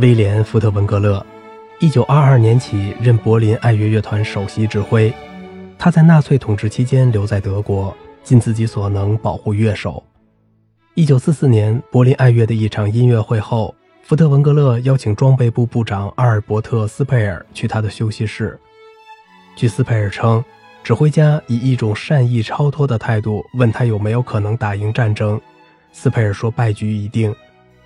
威廉·福特文格勒，一九二二年起任柏林爱乐乐团首席指挥。他在纳粹统治期间留在德国，尽自己所能保护乐手。一九四四年，柏林爱乐的一场音乐会后，福特文格勒邀请装备部部长阿尔伯特·斯佩尔去他的休息室。据斯佩尔称，指挥家以一种善意超脱的态度问他有没有可能打赢战争。斯佩尔说败局已定。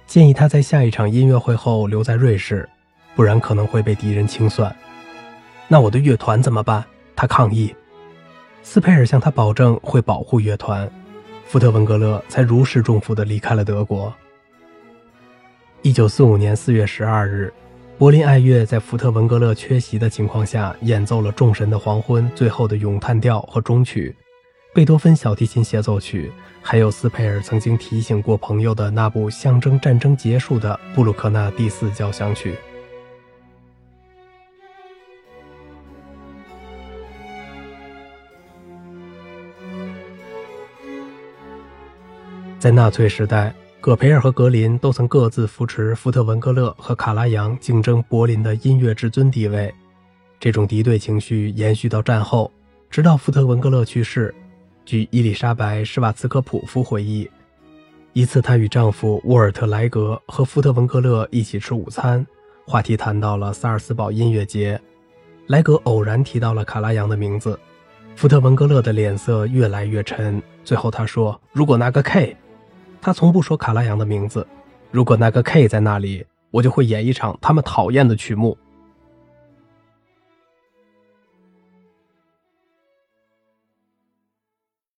建议他在下一场音乐会后留在瑞士，不然可能会被敌人清算。那我的乐团怎么办？他抗议。斯佩尔向他保证会保护乐团，福特文格勒才如释重负地离开了德国。一九四五年四月十二日，柏林爱乐在福特文格勒缺席的情况下演奏了《众神的黄昏》最后的咏叹调和终曲。贝多芬小提琴协奏曲，还有斯佩尔曾经提醒过朋友的那部象征战争结束的布鲁克纳第四交响曲。在纳粹时代，葛培尔和格林都曾各自扶持福特文格勒和卡拉扬竞争柏林的音乐至尊地位。这种敌对情绪延续到战后，直到福特文格勒去世。据伊丽莎白·施瓦茨科普夫回忆，一次她与丈夫沃尔特·莱格和福特文格勒一起吃午餐，话题谈到了萨尔斯堡音乐节。莱格偶然提到了卡拉扬的名字，福特文格勒的脸色越来越沉。最后他说：“如果那个 K，他从不说卡拉扬的名字。如果那个 K 在那里，我就会演一场他们讨厌的曲目。”